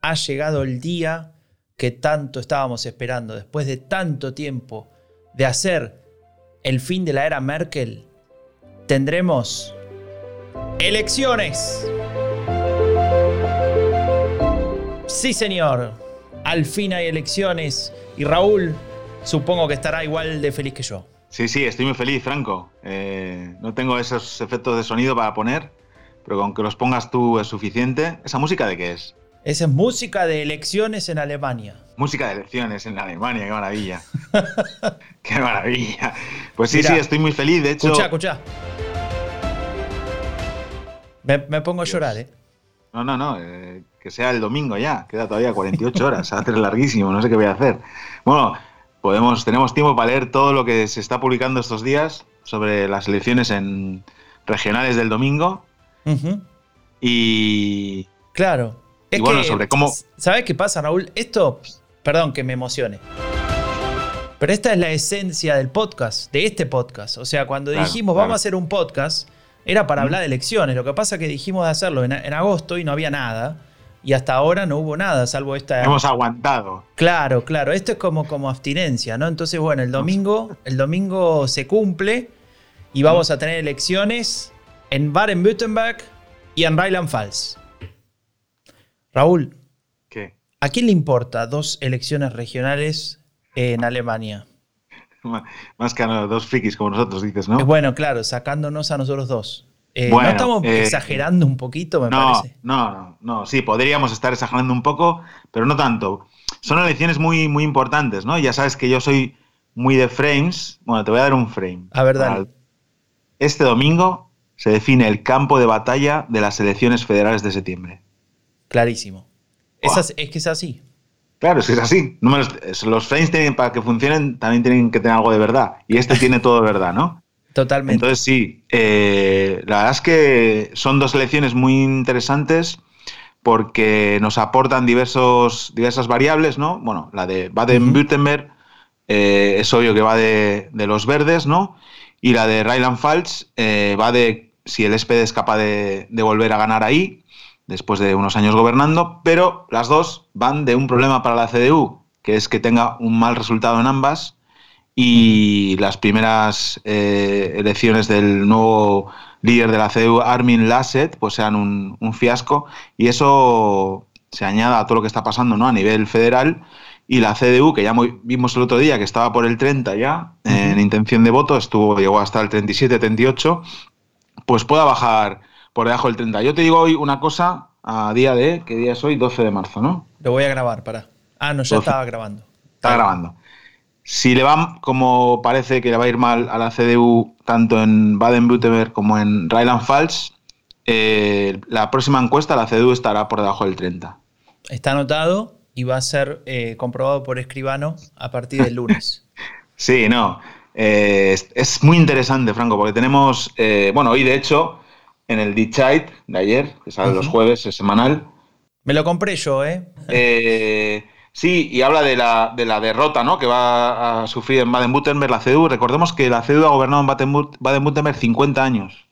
ha llegado el día que tanto estábamos esperando. Después de tanto tiempo de hacer el fin de la era Merkel, tendremos elecciones. Sí, señor. Al fin hay elecciones. Y Raúl, supongo que estará igual de feliz que yo. Sí, sí, estoy muy feliz, Franco. Eh, no tengo esos efectos de sonido para poner, pero con que los pongas tú es suficiente. ¿Esa música de qué es? Esa es música de elecciones en Alemania. Música de elecciones en Alemania, qué maravilla. qué maravilla. Pues sí, sí, estoy muy feliz, de hecho. Escucha, escucha. Me, pongo a llorar, ¿eh? No, no, no, eh, que sea el domingo ya, queda todavía 48 horas, va a ser larguísimo, no sé qué voy a hacer. Bueno, podemos, tenemos tiempo para leer todo lo que se está publicando estos días sobre las elecciones en regionales del domingo. Y. Claro. Es bueno, sobre cómo. ¿Sabes qué pasa, Raúl? Esto. Perdón que me emocione. Pero esta es la esencia del podcast, de este podcast. O sea, cuando dijimos vamos a hacer un podcast, era para hablar de elecciones. Lo que pasa es que dijimos de hacerlo en, agosto y no había nada. Y hasta ahora no hubo nada, salvo esta. Hemos aguantado. Claro, claro. Esto es como, como abstinencia, ¿no? Entonces, bueno, el domingo, el domingo se cumple y vamos a tener elecciones en Baden-Württemberg y en Rheinland-Pfalz. Raúl, ¿qué? ¿A quién le importa dos elecciones regionales en Alemania? Más que a dos frikis como nosotros, dices, ¿no? Bueno, claro, sacándonos a nosotros dos. Eh, ¿No estamos eh, exagerando un poquito, me parece? No, no, no. Sí, podríamos estar exagerando un poco, pero no tanto. Son elecciones muy, muy importantes, ¿no? Ya sabes que yo soy muy de frames. Bueno, te voy a dar un frame. A ver, dale. Este domingo se define el campo de batalla de las elecciones federales de septiembre. Clarísimo. Es, que es así. Claro, es que es así. los, frames tienen, para que funcionen también tienen que tener algo de verdad. Y este tiene todo de verdad, ¿no? Totalmente. Entonces sí, eh, la verdad es que son dos elecciones muy interesantes porque nos aportan diversos, diversas variables, ¿no? Bueno, la de Baden-Württemberg eh, es obvio que va de, los verdes, ¿no? Y la de Rheinland-Pfalz eh, va de si el SPD es capaz de, de volver a ganar ahí después de unos años gobernando, pero las dos van de un problema para la CDU, que es que tenga un mal resultado en ambas, y las primeras eh, elecciones del nuevo líder de la CDU, Armin Lasset, pues sean un, fiasco, y eso se añada a todo lo que está pasando ¿no? a nivel federal, y la CDU, que ya vimos el otro día que estaba por el 30 ya, en intención de voto, estuvo, llegó hasta el 37, 38, pues pueda bajar por debajo del 30. Yo te digo hoy una cosa a día de, ¿qué día es hoy? 12 de marzo, ¿no? Lo voy a grabar, para. Ah, no, ya estaba grabando. Está grabando. Si le va, como parece que le va a ir mal a la CDU, tanto en Baden-Württemberg como en Rheinland-Pfalz, eh, la próxima encuesta la CDU estará por debajo del 30. Está anotado y va a ser eh, comprobado por escribano a partir del lunes. sí, no. Eh, es, muy interesante, Franco, porque tenemos, bueno, hoy de hecho en el D-Chite de ayer, que sale los jueves, es semanal. Me lo compré yo, ¿eh? eh sí, y habla de la, de la, derrota ¿no? que va a sufrir en Baden-Württemberg la CDU. Recordemos que la CDU ha gobernado en Baden-Württemberg 50 años,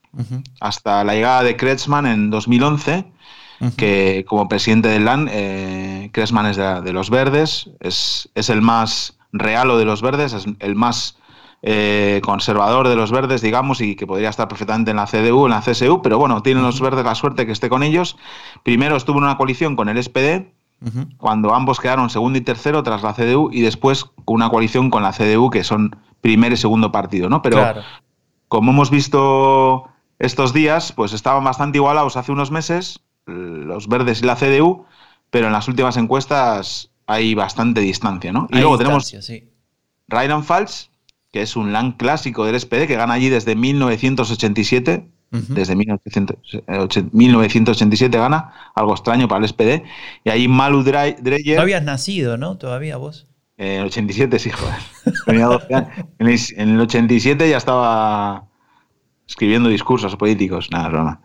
hasta la llegada de Kretschmann en 2011, que como presidente del LAN, eh, Kretschmann es de, de, los verdes, es, es el más real de los verdes, es el más eh, conservador de los verdes, digamos, y que podría estar perfectamente en la CDU, en la CSU, pero bueno, tienen los verdes la suerte que esté con ellos. Primero estuvo en una coalición con el SPD cuando ambos quedaron segundo y tercero tras la CDU y después una coalición con la CDU que son primer y segundo partido, ¿no? Pero como hemos visto estos días, pues estaban bastante igualados hace unos meses los verdes y la CDU, pero en las últimas encuestas hay bastante distancia, ¿no? Y luego tenemos sí. Ryan Falls, que es un LAN clásico del SPD que gana allí desde 1987 desde 1987 gana, algo extraño para el SPD. Y ahí Malu Dreyer. No habías nacido, ¿no? Todavía vos. En el 87, sí, joder. En el, 87 ya estaba escribiendo discursos políticos, nada, broma.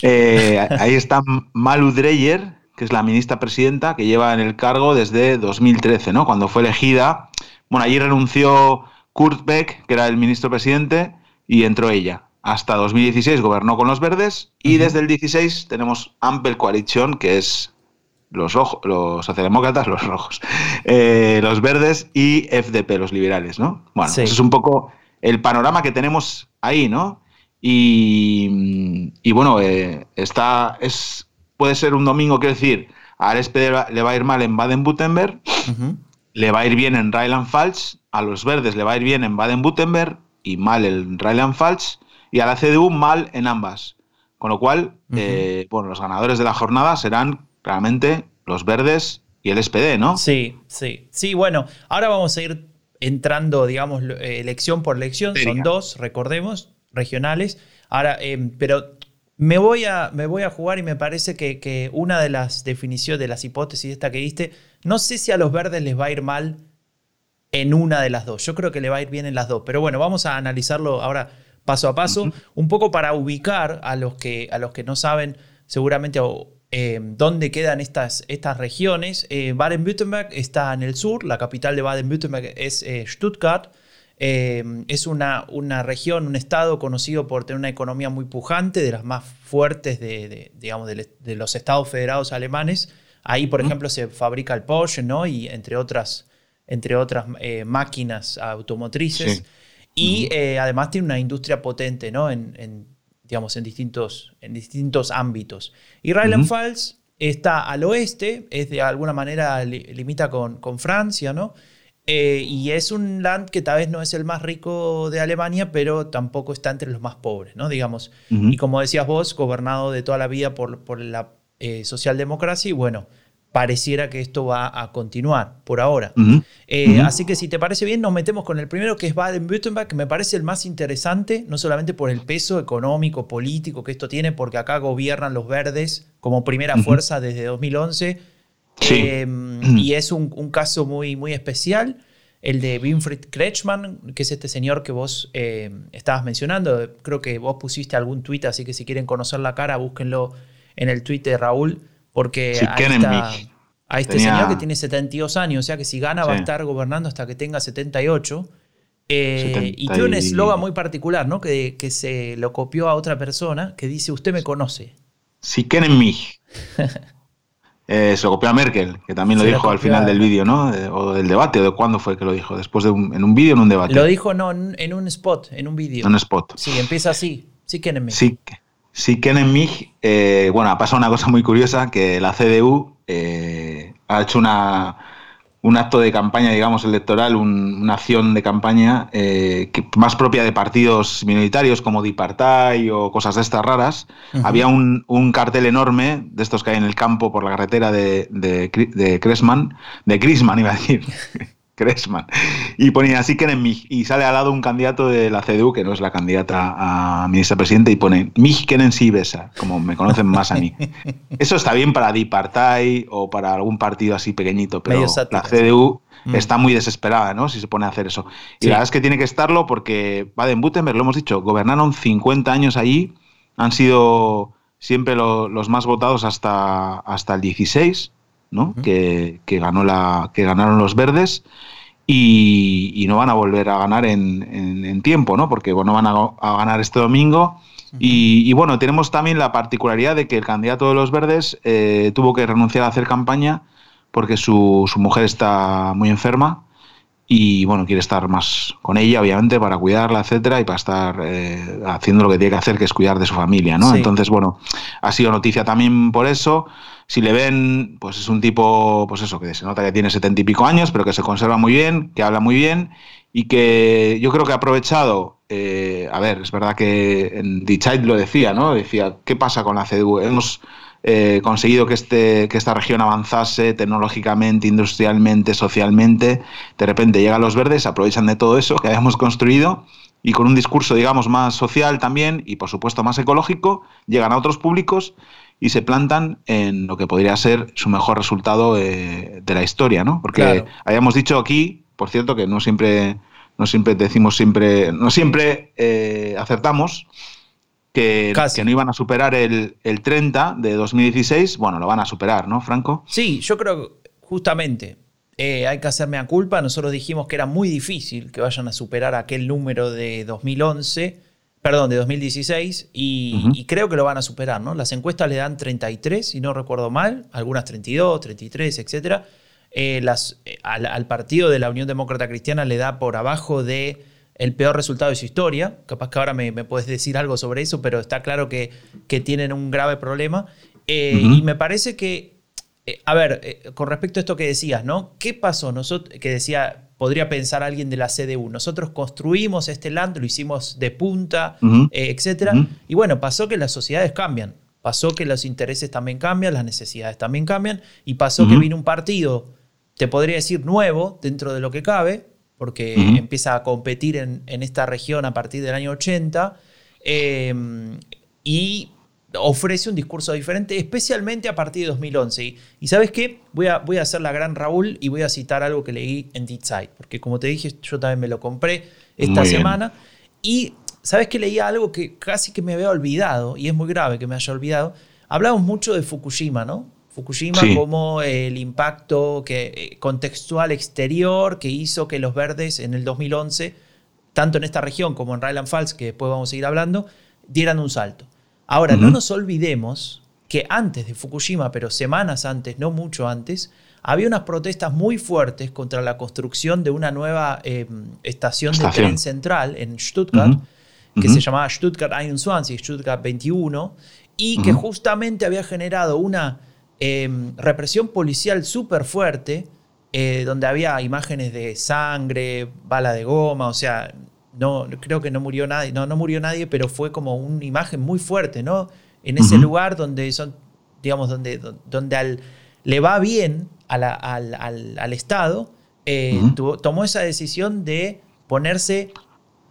Eh, ahí está Malu Dreyer, que es la ministra presidenta, que lleva en el cargo desde 2013, ¿no? Cuando fue elegida. Bueno, allí renunció Kurt Beck, que era el ministro presidente, y entró ella hasta 2016 gobernó con los verdes y desde el 16 tenemos Ampel Coalition, que es los, rojos, los socialdemócratas, los rojos, eh, los verdes y FDP, los liberales, ¿no? Bueno, ese es un poco el panorama que tenemos ahí, ¿no? Y, bueno, eh, está, es, puede ser un domingo, quiero decir, al SPD le va a ir mal en Baden-Württemberg, le va a ir bien en Rheinland-Pfalz, a los verdes le va a ir bien en Baden-Württemberg y mal en Rheinland-Pfalz, y a la CDU mal en ambas. Con lo cual, eh, bueno, los ganadores de la jornada serán claramente los verdes y el SPD, ¿no? Sí, sí. Sí, bueno, ahora vamos a ir entrando, digamos, eh, elección por elección. Son dos, recordemos, regionales. Ahora, eh, pero me voy, a, me voy a jugar y me parece que, que, una de las definiciones, de las hipótesis esta que diste, no sé si a los verdes les va a ir mal en una de las dos. Yo creo que le va a ir bien en las dos. Pero bueno, vamos a analizarlo ahora paso a paso, un poco para ubicar a los que, a los que no saben seguramente eh, dónde quedan estas, estas regiones. Eh, Baden-Württemberg está en el sur, la capital de Baden-Württemberg es eh, Stuttgart. es una, una, región, un estado conocido por tener una economía muy pujante, de las más fuertes de, digamos, de, los estados federados alemanes. Ahí, por ejemplo, se fabrica el Porsche, ¿no? Y entre otras, entre otras máquinas automotrices. Y eh, además tiene una industria potente, ¿no? En, digamos, en distintos, en distintos ámbitos. Y Rheinland-Pfalz está al oeste, es de alguna manera limita con, con, Francia, ¿no? Eh, y es un land que tal vez no es el más rico de Alemania, pero tampoco está entre los más pobres, ¿no? Digamos. Y como decías vos, gobernado de toda la vida por, por la eh, socialdemocracia y bueno, pareciera que esto va a continuar por ahora. Eh, así que si te parece bien, nos metemos con el primero, que es Baden-Württemberg, que me parece el más interesante, no solamente por el peso económico, político que esto tiene, porque acá gobiernan los verdes como primera fuerza desde 2011. Em, y es un, caso muy, muy especial, el de Winfried Kretschmann, que es este señor que vos em, estabas mencionando. Creo que vos pusiste algún tuit, así que si quieren conocer la cara, búsquenlo en el tuit de Raúl porque a este señor que tiene 72 años, o sea que si gana va a estar gobernando hasta que tenga 78. Eh, y tiene un eslogan muy particular, ¿no? Que, que, se lo copió a otra persona que dice: Usted me conoce. Si quieren mich. eh, se lo copió a Merkel, que también lo dijo al final del vídeo, ¿no? o del debate, o de cuándo fue que lo dijo. Después de un, en un vídeo o en un debate. Lo dijo no, en un spot, en un vídeo. En un spot. Sí, empieza así. Sí quieren mich. Sí, Sí, Ken Mig, eh, bueno, ha pasado una cosa muy curiosa, que la CDU eh, ha hecho una, un acto de campaña, digamos, electoral, una acción de campaña eh, más propia de partidos minoritarios como Di o cosas de estas raras. Había un, cartel enorme de estos que hay en el campo por la carretera de, de, de Cresman, de Crisman iba a decir, Cresman. Y ponía así que en. Y sale al lado un candidato de la CDU, que no es la candidata a ministra presidente, y pone MIG Kenen Besa, como me conocen más a mí. Eso está bien para Dipartay o para algún partido así pequeñito, pero la CDU mm. está muy desesperada, ¿no? Si se pone a hacer eso. Y la verdad es que tiene que estarlo porque Baden-Württemberg, lo hemos dicho, gobernaron 50 años allí, han sido siempre los más votados hasta, hasta el 16 que, ganó la, que ganaron los verdes y, no van a volver a ganar en, tiempo, ¿no? porque bueno, van a, ganar este domingo. y, bueno, tenemos también la particularidad de que el candidato de los verdes tuvo que renunciar a hacer campaña porque su, mujer está muy enferma y bueno, quiere estar más con ella, obviamente, para cuidarla, etcétera, y para estar eh, haciendo lo que tiene que hacer, que es cuidar de su familia, ¿no? Entonces, bueno, ha sido noticia también por eso. Si le ven, pues es un tipo, pues eso, que se nota que tiene setenta y pico años, pero que se conserva muy bien, que habla muy bien y que yo creo que ha aprovechado, eh, a ver, es verdad que en lo decía, ¿no? Decía, ¿qué pasa con la CDU? Hemos eh, conseguido que, este, que esta región avanzase tecnológicamente, industrialmente, socialmente. De repente llegan los verdes, aprovechan de todo eso que habíamos construido y con un discurso, digamos, más social también y, por supuesto, más ecológico, llegan a otros públicos y se plantan en lo que podría ser su mejor resultado de la historia, ¿no? Porque habíamos dicho aquí, por cierto, que no siempre, no siempre decimos siempre, no siempre eh, acertamos, que, que, no iban a superar el, el 30 de 2016, bueno, lo van a superar, ¿no, Franco? Sí, yo creo justamente eh, hay que hacerme a culpa. Nosotros dijimos que era muy difícil que vayan a superar aquel número de 2011, perdón, de 2016, y, creo que lo van a superar, ¿no? Las encuestas le dan 33, si no recuerdo mal, algunas 32, 33, etc. las, al, al partido de la Unión Demócrata Cristiana le da por abajo de el peor resultado de su historia. Capaz que ahora me, puedes decir algo sobre eso, pero está claro que, que tienen un grave problema. Eh, y me parece que, eh, a ver, eh, con respecto a esto que decías, ¿no? ¿Qué pasó? Nosotros, que decía, podría pensar alguien de la CDU, nosotros construimos este land, lo hicimos de punta, etcétera. Y bueno, pasó que las sociedades cambian. Pasó que los intereses también cambian, las necesidades también cambian, y pasó que vino un partido, te podría decir nuevo dentro de lo que cabe, porque empieza a competir en, esta región a partir del año 80 em, y ofrece un discurso diferente, especialmente a partir de 2011. Y, sabes qué? Voy a, voy a hacer la gran Raúl y voy a citar algo que leí en Deep Side, porque como te dije, yo también me lo compré esta semana. Y sabes que leía algo que casi que me había olvidado, y es muy grave que me haya olvidado. Hablamos mucho de Fukushima, ¿no? Fukushima como el impacto que, eh, contextual exterior que hizo que los verdes en el 2011, tanto en esta región como en Rheinland Pfalz, que después vamos a ir hablando, dieran un salto. Ahora, no nos olvidemos que antes de Fukushima, pero semanas antes, no mucho antes, había unas protestas muy fuertes contra la construcción de una nueva em, estación, de tren central en Stuttgart, que se llamaba Stuttgart 21 y Stuttgart 21, y que justamente había generado una Em, represión policial súper fuerte, eh, donde había imágenes de sangre, bala de goma, o sea, no, creo que no murió nadie, no, no murió nadie, pero fue como una imagen muy fuerte, ¿no? En ese lugar donde son, digamos, donde, donde le va bien al, Estado, eh, tomó esa decisión de ponerse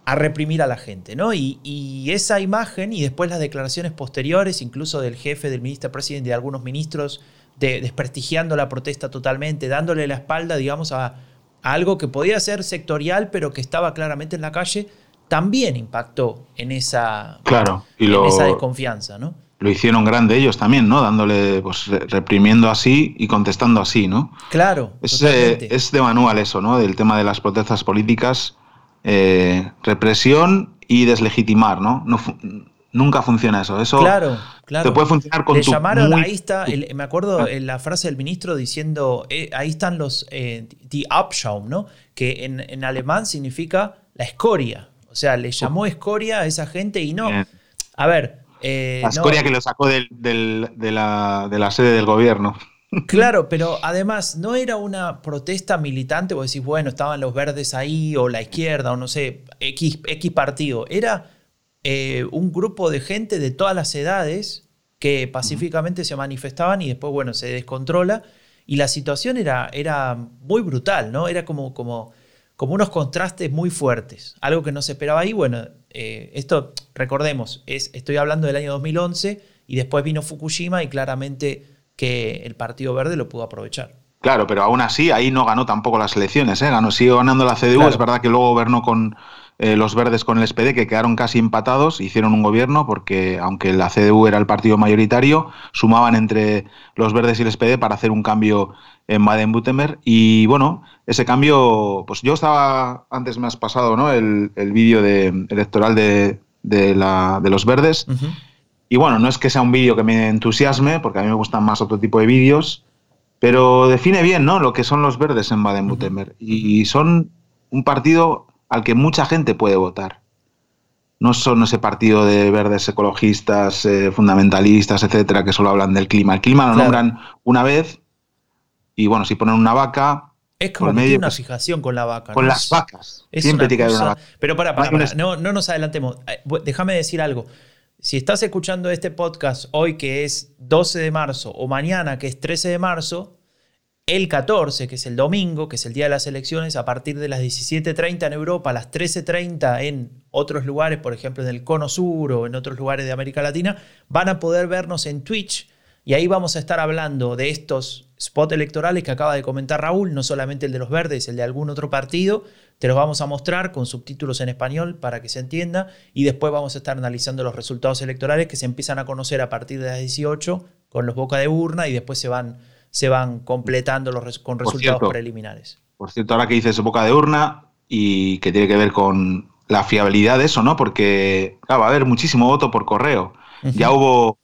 a reprimir a la gente, ¿no? Y, esa imagen y después las declaraciones posteriores, incluso del jefe, del ministro presidente, de algunos ministros, de, desprestigiando la protesta totalmente, dándole la espalda, digamos, a, algo que podía ser sectorial, pero que estaba claramente en la calle, también impactó en esa, claro, y esa desconfianza, ¿no? Lo hicieron grande ellos también, ¿no? Dándole, pues, reprimiendo así y contestando así, ¿no? Claro. Es, eh, es de manual eso, ¿no? Del tema de las protestas políticas eh, represión y deslegitimar, ¿no? Nunca funciona eso. Eso claro, claro. te puede funcionar con Le llamaron, ahí está, me acuerdo en la frase del ministro diciendo, eh, ahí están los, eh, die Abschaum, ¿no? Que en, alemán significa la escoria. O sea, le llamó escoria a esa gente y no. A ver. la escoria que lo sacó de, la, de la sede del gobierno. Claro, pero además no era una protesta militante, vos decís, bueno, estaban los verdes ahí, o la izquierda, o no sé, X, X partido. Era eh, un grupo de gente de todas las edades que pacíficamente se manifestaban y después, bueno, se descontrola. Y la situación era, era muy brutal, ¿no? Era como, como, como unos contrastes muy fuertes. Algo que no se esperaba ahí. Bueno, eh, esto, recordemos, es, estoy hablando del año 2011 y después vino Fukushima y claramente que el Partido Verde lo pudo aprovechar. Claro, pero aún así ahí no ganó tampoco las elecciones, ¿eh? ganó, siguió ganando la CDU, es verdad que luego gobernó con eh, los verdes con el SPD, que quedaron casi empatados, hicieron un gobierno porque aunque la CDU era el partido mayoritario, sumaban entre los verdes y el SPD para hacer un cambio en Baden-Württemberg y bueno, ese cambio, pues yo estaba, antes me has pasado ¿no? el, vídeo de, electoral de, la, de los verdes. Y bueno, no es que sea un vídeo que me entusiasme, porque a mí me gustan más otro tipo de vídeos, pero define bien ¿no? lo que son los verdes en Baden-Württemberg. Y son un partido al que mucha gente puede votar. No son ese partido de verdes ecologistas, eh, fundamentalistas, etcétera, que solo hablan del clima. El clima lo nombran una vez y bueno, si ponen una vaca. Es como tiene una fijación con la vaca. Con las vacas. Siempre tiene que haber una vaca. Pero para, para, para. No, no nos adelantemos. Eh, déjame decir algo. Si estás escuchando este podcast hoy que es 12 de marzo o mañana que es 13 de marzo, el 14, que es el domingo, que es el día de las elecciones, a partir de las 17.30 en Europa, a las 13.30 en otros lugares, por ejemplo en el Cono Sur o en otros lugares de América Latina, van a poder vernos en Twitch. Y ahí vamos a estar hablando de estos spots electorales que acaba de comentar Raúl, no solamente el de los verdes, el de algún otro partido, te los vamos a mostrar con subtítulos en español para que se entienda. Y después vamos a estar analizando los resultados electorales que se empiezan a conocer a partir de las 18 con los boca de urna y después se van se van completando los con resultados preliminares. Por cierto, ahora que dices boca de urna y que tiene que ver con la fiabilidad de eso, ¿no? Porque va a haber muchísimo voto por correo. Ya hubo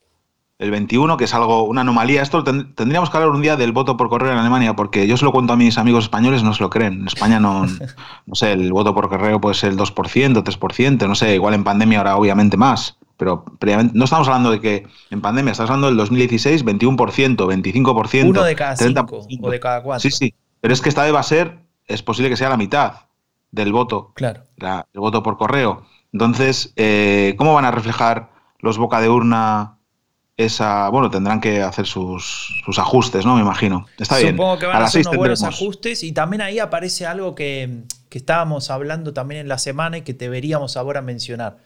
el 21, que es algo, una anomalía. Esto tendríamos que hablar un día del voto por correo en Alemania, porque yo se lo cuento a mis amigos españoles, no se lo creen. En España no, no sé, el voto por correo puede ser el 2%, 3%, no sé, igual en pandemia ahora obviamente más pero no estamos hablando de que en pandemia, estamos hablando del 2016, 21%, 25%. Uno de cada cinco o de cada cuatro. Sí, sí, pero es que esta vez va a ser, es posible que sea la mitad del voto, claro. el voto por correo. Entonces, eh, ¿cómo van a reflejar los boca de urna esa, bueno, tendrán que hacer sus, ajustes, ¿no? Me imagino. Está bien. Supongo que van a, hacer unos buenos ajustes y también ahí aparece algo que, estábamos hablando también en la semana y que deberíamos ahora mencionar.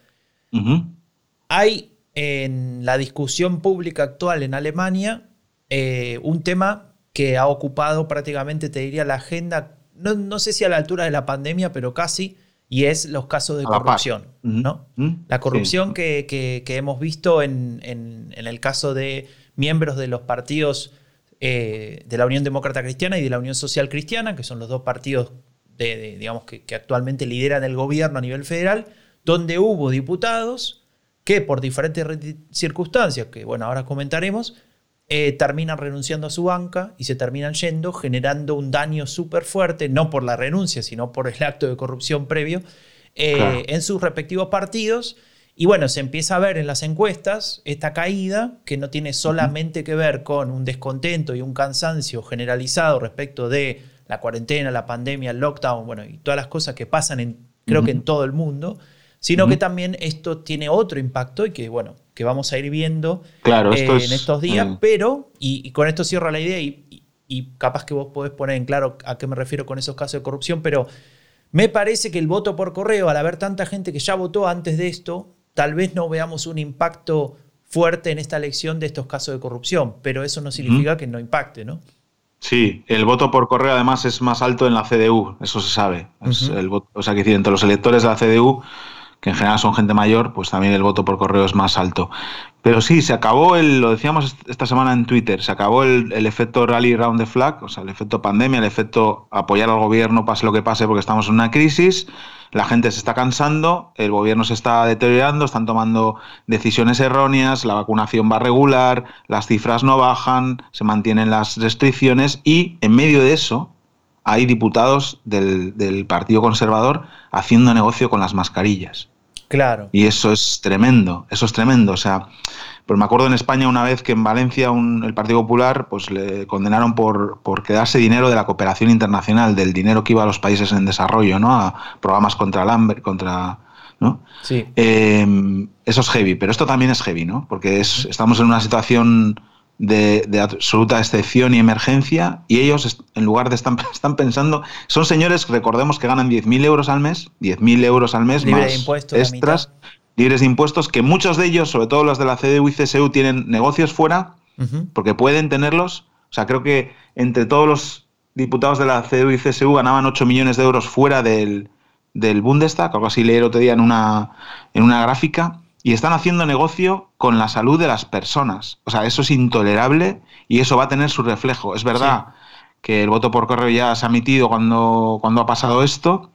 Hay en la discusión pública actual en Alemania eh, un tema que ha ocupado prácticamente, te diría, la agenda, no, sé si a la altura de la pandemia, pero casi, y es los casos de corrupción. ¿no? La corrupción que, hemos visto en, el caso de miembros de los partidos eh, de la Unión Demócrata Cristiana y de la Unión Social Cristiana, que son los dos partidos digamos, que, que actualmente lideran el gobierno a nivel federal, donde hubo diputados que por diferentes circunstancias, que bueno, ahora comentaremos, eh, terminan renunciando a su banca y se terminan yendo, generando un daño súper fuerte, no por la renuncia, sino por el acto de corrupción previo, eh, en sus respectivos partidos. Y bueno, se empieza a ver en las encuestas esta caída que no tiene solamente que ver con un descontento y un cansancio generalizado respecto de la cuarentena, la pandemia, el lockdown, bueno, y todas las cosas que pasan en, creo que en todo el mundo, sino que también esto tiene otro impacto y que, bueno, que vamos a ir viendo claro, eh, en estos días, pero, y, con esto cierro la idea y, capaz que vos podés poner en claro a qué me refiero con esos casos de corrupción, pero me parece que el voto por correo, al haber tanta gente que ya votó antes de esto, tal vez no veamos un impacto fuerte en esta elección de estos casos de corrupción, pero eso no significa que no impacte, ¿no? Sí, el voto por correo además es más alto en la CDU, eso se sabe. el o sea, que entre los electores de la CDU que en general son gente mayor, pues también el voto por correo es más alto. Pero sí, se acabó el, lo decíamos esta semana en Twitter, se acabó el, efecto rally round the flag, o sea, el efecto pandemia, el efecto apoyar al gobierno pase lo que pase porque estamos en una crisis, la gente se está cansando, el gobierno se está deteriorando, están tomando decisiones erróneas, la vacunación va regular, las cifras no bajan, se mantienen las restricciones y en medio de eso hay diputados del, del Partido Conservador haciendo negocio con las mascarillas. Claro. Y eso es tremendo, eso es tremendo. O sea, pues me acuerdo en España una vez que en Valencia el Partido Popular pues le condenaron por, por quedarse dinero de la cooperación internacional, del dinero que iba a los países en desarrollo, ¿no? A programas contra el hambre, contra. ¿no? Sí. Eh, eso es heavy, pero esto también es heavy, ¿no? Porque es, estamos en una situación de, absoluta excepción y emergencia y ellos, en lugar de estar están pensando, son señores, recordemos que ganan 10.000 euros al mes, 10.000 euros al mes más extras, libres de impuestos, que muchos de ellos, sobre todo los de la CDU y CSU, tienen negocios fuera, porque pueden tenerlos. O sea, creo que entre todos los diputados de la CDU y CSU ganaban 8 millones de euros fuera del, del Bundestag, algo así leí el otro día en una, en una gráfica y están haciendo negocio con la salud de las personas. O sea, eso es intolerable y eso va a tener su reflejo. Es verdad que el voto por correo ya se ha emitido cuando, cuando ha pasado esto,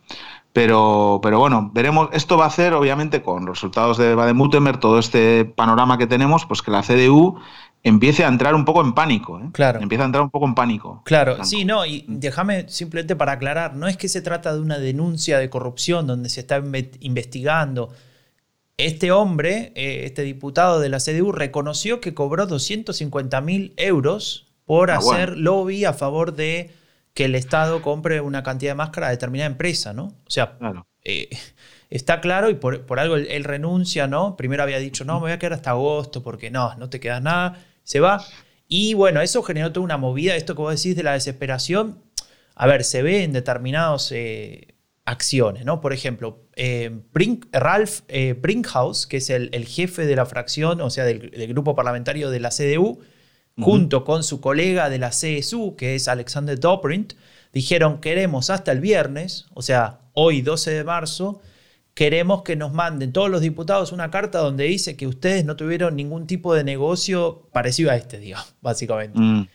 pero, pero bueno, veremos. Esto va a hacer, obviamente, con los resultados de Baden-Württemberg, todo este panorama que tenemos, pues que la CDU empiece a entrar un poco en pánico. ¿eh? Claro. Empieza a entrar un poco en pánico. Claro, sí, no, y déjame simplemente para aclarar, no es que se trata de una denuncia de corrupción donde se está investigando. Este hombre, eh, este diputado de la CDU, reconoció que cobró 250 mil euros por ah, hacer lobby a favor de que el Estado compre una cantidad de máscara a determinada empresa, ¿no? O sea, eh, está claro y por, por algo él, él, renuncia, ¿no? Primero había dicho, no, me voy a quedar hasta agosto porque no, no te queda nada se va. Y bueno, eso generó toda una movida, esto que vos decís de la desesperación, a ver, se ve en determinadas eh, acciones, ¿no? Por ejemplo, eh, Ralph eh, Brinkhaus, que es el, jefe de la fracción, o sea, del, grupo parlamentario de la CDU, junto con su colega de la CSU, que es Alexander Dobrindt, dijeron queremos hasta el viernes, o sea, hoy 12 de marzo, queremos que nos manden todos los diputados una carta donde dice que ustedes no tuvieron ningún tipo de negocio parecido a este, digamos, básicamente. Mm.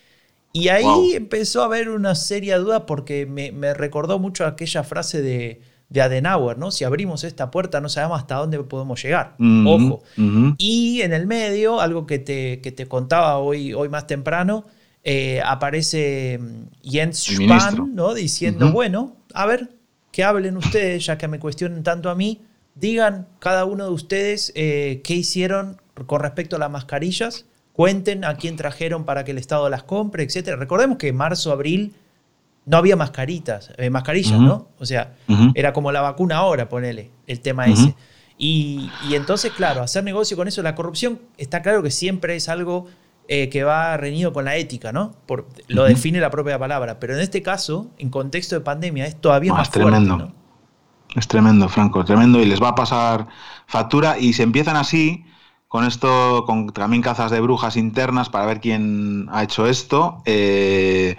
Y ahí empezó a haber una seria duda porque me, recordó mucho aquella frase de, Adenauer, ¿no? Si abrimos esta puerta no sabemos hasta dónde podemos llegar. Mm-hmm. Ojo. Mm-hmm. Y en el medio, algo que te, que te contaba hoy, hoy más temprano, eh, aparece mm, Jens Spahn, ¿no? Diciendo, mm-hmm. bueno, a ver, que hablen ustedes, ya que me cuestionen tanto a mí, digan cada uno de ustedes eh, qué hicieron con respecto a las mascarillas, cuenten a quién trajeron para que el Estado las compre, etc. Recordemos que en marzo, abril no había mascaritas, eh, mascarillas, ¿no? O sea, era como la vacuna ahora, ponele, el tema ese. Y, y, entonces, claro, hacer negocio con eso, la corrupción, está claro que siempre es algo eh, que va reñido con la ética, ¿no? Por, lo define la propia palabra. Pero en este caso, en contexto de pandemia, es todavía más tremendo. Es tremendo, Franco, tremendo. Y les va a pasar factura. Y se empiezan así, con esto, con también cazas de brujas internas para ver quién ha hecho esto. Eh,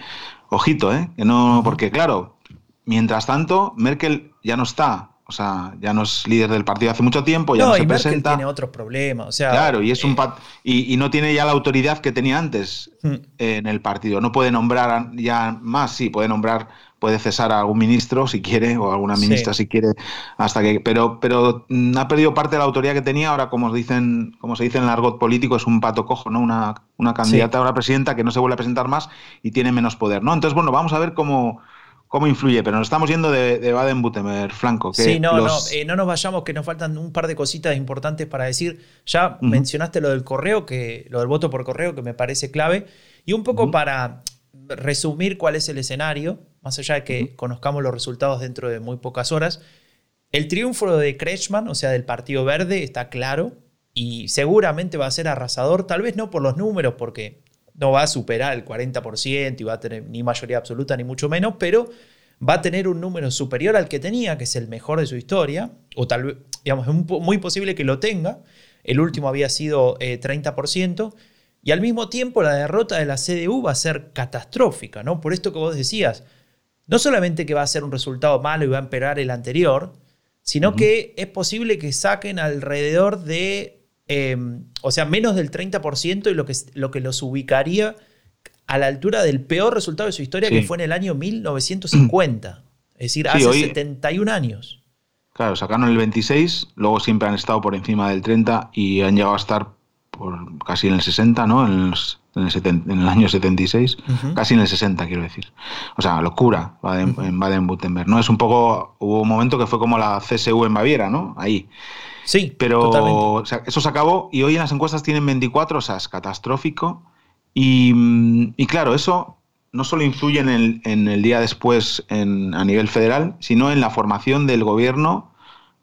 ojito, ¿eh? Que no, porque claro, mientras tanto, Merkel ya no está o sea, ya no es líder del partido hace mucho tiempo, ya no, se y presenta. tiene otros problemas. O sea, claro, y es un eh, y, no tiene ya la autoridad que tenía antes hmm. en el partido. No puede nombrar ya más, sí, puede nombrar, puede cesar a algún ministro si quiere, o alguna ministra si quiere, hasta que. Pero, pero mm, ha perdido parte de la autoridad que tenía. Ahora, como dicen, como se dice en el argot político, es un pato cojo, ¿no? Una, una candidata a la presidenta que no se vuelve a presentar más y tiene menos poder, ¿no? Entonces, bueno, vamos a ver cómo cómo influye, pero nos estamos yendo de, Baden-Württemberg, Franco. sí, no, no, eh, no nos vayamos, que nos faltan un par de cositas importantes para decir. Ya mencionaste lo del correo, que, lo del voto por correo, que me parece clave. Y un poco para resumir cuál es el escenario, más allá de que conozcamos los resultados dentro de muy pocas horas. El triunfo de Kretschmann, o sea, del Partido Verde, está claro y seguramente va a ser arrasador, tal vez no por los números, porque no va a superar el 40% y va a tener ni mayoría absoluta ni mucho menos, pero va a tener un número superior al que tenía, que es el mejor de su historia, o tal vez, digamos, es muy posible que lo tenga. El último había sido 30%, eh, y al mismo tiempo la derrota de la CDU va a ser catastrófica, ¿no? Por esto que vos decías, no solamente que va a ser un resultado malo y va a empeorar el anterior, sino que es posible que saquen alrededor de Em, o sea, menos del 30% y lo que, lo que los ubicaría a la altura del peor resultado de su historia, que fue en el año 1950. Es decir, hace 71 años. Claro, sacaron el 26, luego siempre han estado por encima del 30 y han llegado a estar por casi en el 60, ¿no? En, el, año 76, casi en el 60, quiero decir. O sea, locura en Baden-Württemberg, ¿no? Es un poco, hubo un momento que fue como la CSU en Baviera, ¿no? Ahí. Sí, pero eso se acabó y hoy en las encuestas tienen 24, o sea, es catastrófico. Y, mm, claro, eso no solo influye en el, en el día después en, a nivel federal, sino en la formación del gobierno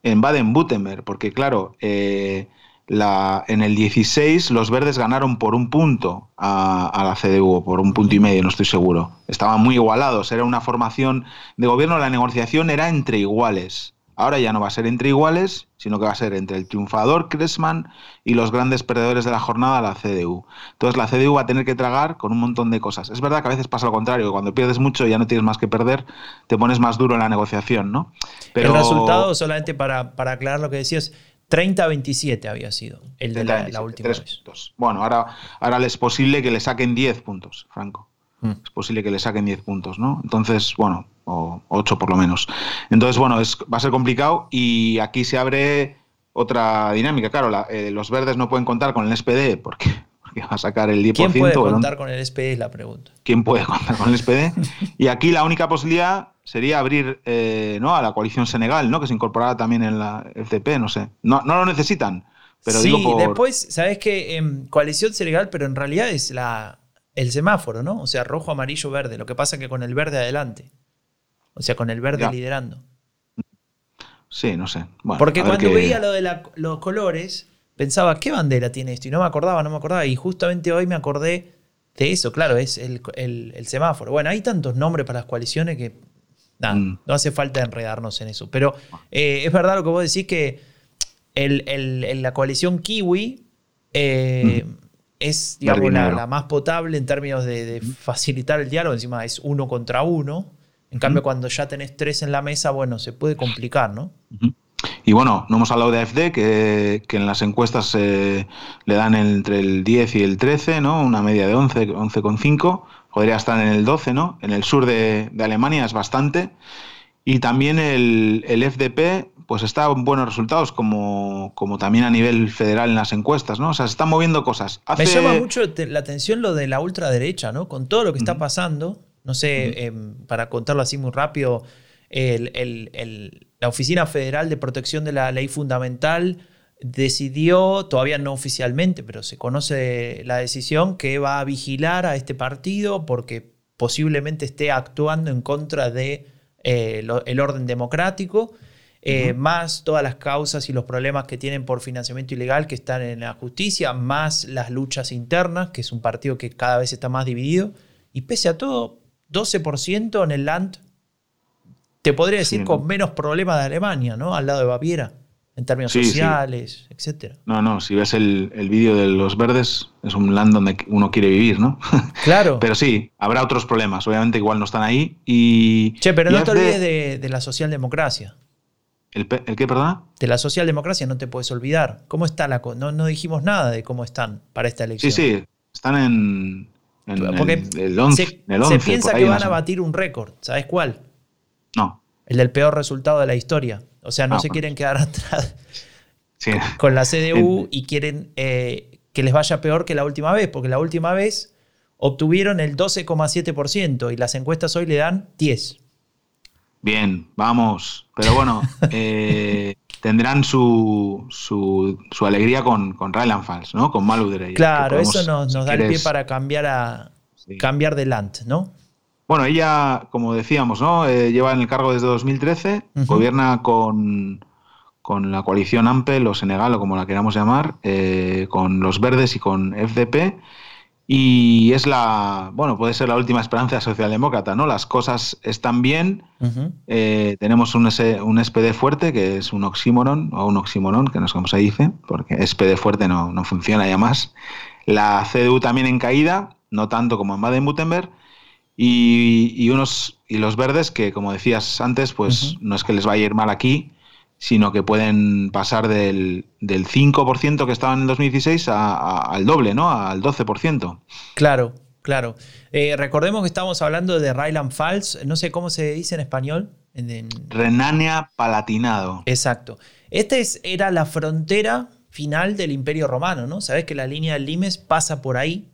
en Baden-Württemberg, porque claro, eh, la, en el 16 los verdes ganaron por un punto a, a, la CDU, por un punto y medio, no estoy seguro. Estaban muy igualados, era una formación de gobierno, la negociación era entre iguales. Ahora ya no va a ser entre iguales, sino que va a ser entre el triunfador Kressman y los grandes perdedores de la jornada, la CDU. Entonces la CDU va a tener que tragar con un montón de cosas. Es verdad que a veces pasa lo contrario, que cuando pierdes mucho y ya no tienes más que perder, te pones más duro en la negociación, ¿no? Pero... El resultado, solamente para, para aclarar lo que decías, 30-27 había sido el de la, última vez. Bueno, ahora, ahora es posible que le saquen 10 puntos, Franco. Mm. Es posible que le saquen 10 puntos, ¿no? Entonces, bueno, o 8 por lo menos. Entonces, bueno, es, va a ser complicado y aquí se abre otra dinámica. Claro, eh, los verdes no pueden contar con el SPD porque, que va a sacar el 10%. ¿Quién puede contar con el SPD? Es la pregunta. ¿Quién puede contar con el SPD? y aquí la única posibilidad sería abrir eh, ¿no? a la coalición Senegal, ¿no? que se incorporara también en la FDP, no sé. No, no lo necesitan. Pero sí, digo después, ¿sabes qué? Em, coalición Senegal, pero en realidad es la, el semáforo, ¿no? O sea, rojo, amarillo, verde. Lo que pasa es que con el verde adelante. O sea, con el verde liderando. Sí, no sé. Porque cuando veía lo de los colores, pensaba, ¿qué bandera tiene esto? Y no me acordaba, no me acordaba. Y justamente hoy me acordé de eso, claro, es el, semáforo. Bueno, hay tantos nombres para las coaliciones que nada, mm. no hace falta enredarnos en eso. Pero eh, es verdad lo que vos decís que el, la coalición Kiwi eh, mm. es, digamos, la, más potable en términos de, facilitar el diálogo. Encima es uno contra uno. En cambio, cuando ya tenés tres en la mesa, bueno, se puede complicar, ¿no? Y bueno, no hemos hablado de AFD, que, en las encuestas le dan entre el 10 y el 13, ¿no? Una media de 11, 11,5. Podría estar en el 12, ¿no? En el sur de, Alemania es bastante. Y también el, el, FDP, pues está en buenos resultados, como, como también a nivel federal en las encuestas, ¿no? O sea, se están moviendo cosas. Me llama mucho la atención lo de la ultraderecha, ¿no? Con todo lo que está pasando no sé, em, para contarlo así muy rápido, la Oficina Federal de Protección de la Ley Fundamental decidió, todavía no oficialmente, pero se conoce la decisión, que va a vigilar a este partido porque posiblemente esté actuando en contra del de, eh, orden democrático. Eh, más todas las causas y los problemas que tienen por financiamiento ilegal que están en la justicia, más las luchas internas, que es un partido que cada vez está más dividido. Y pese a todo, 12% en el Land, te podría decir con menos problemas de Alemania, ¿no? Al lado de Baviera, en términos sociales, etcétera. No, no, si ves el, vídeo de los verdes, es un land donde uno quiere vivir, ¿no? Claro. pero sí, habrá otros problemas, obviamente igual no están ahí. Y, che, pero no te olvides de, la socialdemocracia. ¿El, ¿El, qué, perdona? De la socialdemocracia no te puedes olvidar. ¿Cómo está la no, no dijimos nada de cómo están para esta elección. Sí, sí, están en, porque se, piensa que van a batir un récord. ¿Sabes cuál? No. El del peor resultado de la historia. O sea, no ah, se quieren quedar atrás con la CDU y quieren eh, que les vaya peor que la última vez, porque la última vez obtuvieron el 12,7% y las encuestas hoy le dan 10. Bien, vamos. Pero bueno, eh, tendrán su, su, alegría con, con Ryland Falls, ¿no? Con Maludre. Claro, eso nos, da el pie para cambiar, a, cambiar de land, ¿no? Bueno, ella, como decíamos, ¿no? Eh, lleva en el cargo desde 2013, gobierna con, con la coalición AMPE, o Senegal, o como la queramos llamar, eh, con los verdes y con FDP y es la, bueno, puede ser la última esperanza socialdemócrata, ¿no? Las cosas están bien, eh, tenemos un, un, SPD fuerte, que es un oxímoron, o un oxímoron, que no sé cómo se dice, porque SPD fuerte no, no funciona ya más. La CDU también en caída, no tanto como en Baden-Württemberg, y, y, unos, y los verdes, que como decías antes, pues no es que les vaya a ir mal aquí, sino que pueden pasar del, del 5% que estaban en 2016 al doble, ¿no? Al 12%. Claro, claro. Eh, recordemos que estamos hablando de Ryland Falls, no sé cómo se dice en español. Renania Palatinado. Exacto. Esta es, era la frontera final del Imperio Romano, ¿no? Sabes que la línea del Limes pasa por ahí,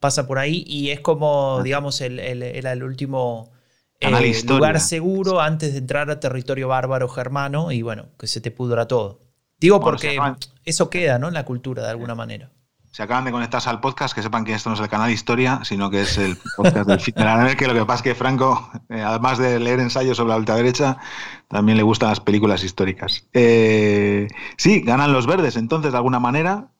pasa por ahí y es como, digamos, el, era el último eh, lugar seguro antes de entrar a territorio bárbaro germano y bueno, que se te pudra todo. Digo porque eso queda, ¿no? En la cultura de alguna manera. Se acaban de conectarse al podcast, que sepan que esto no es el canal Historia, sino que es el podcast del Fitner que lo que pasa es que Franco, eh, además de leer ensayos sobre la ultraderecha, también le gustan las películas históricas. Eh, sí, ganan los verdes, entonces, de alguna manera,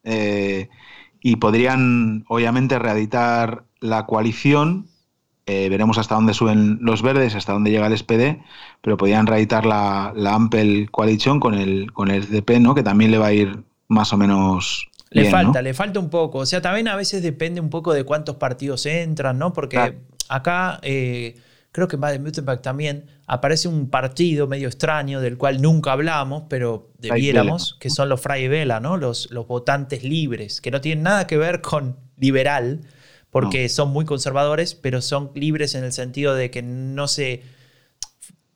y podrían, obviamente, reeditar la coalición eh, veremos hasta dónde suben los verdes, hasta dónde llega el SPD, pero podrían reeditar la, la Ampel Coalition con el, con el FDP, ¿no? que también le va a ir más o menos. Le falta, le falta un poco. O sea, también a veces depende un poco de cuántos partidos entran, ¿no? Porque acá, eh, creo que en Baden-Württemberg también aparece un partido medio extraño del cual nunca hablamos, pero debiéramos, que son los Freie Vela, ¿no? Los, los votantes libres, que no tienen nada que ver con liberal, porque son muy conservadores, pero son libres en el sentido de que no se...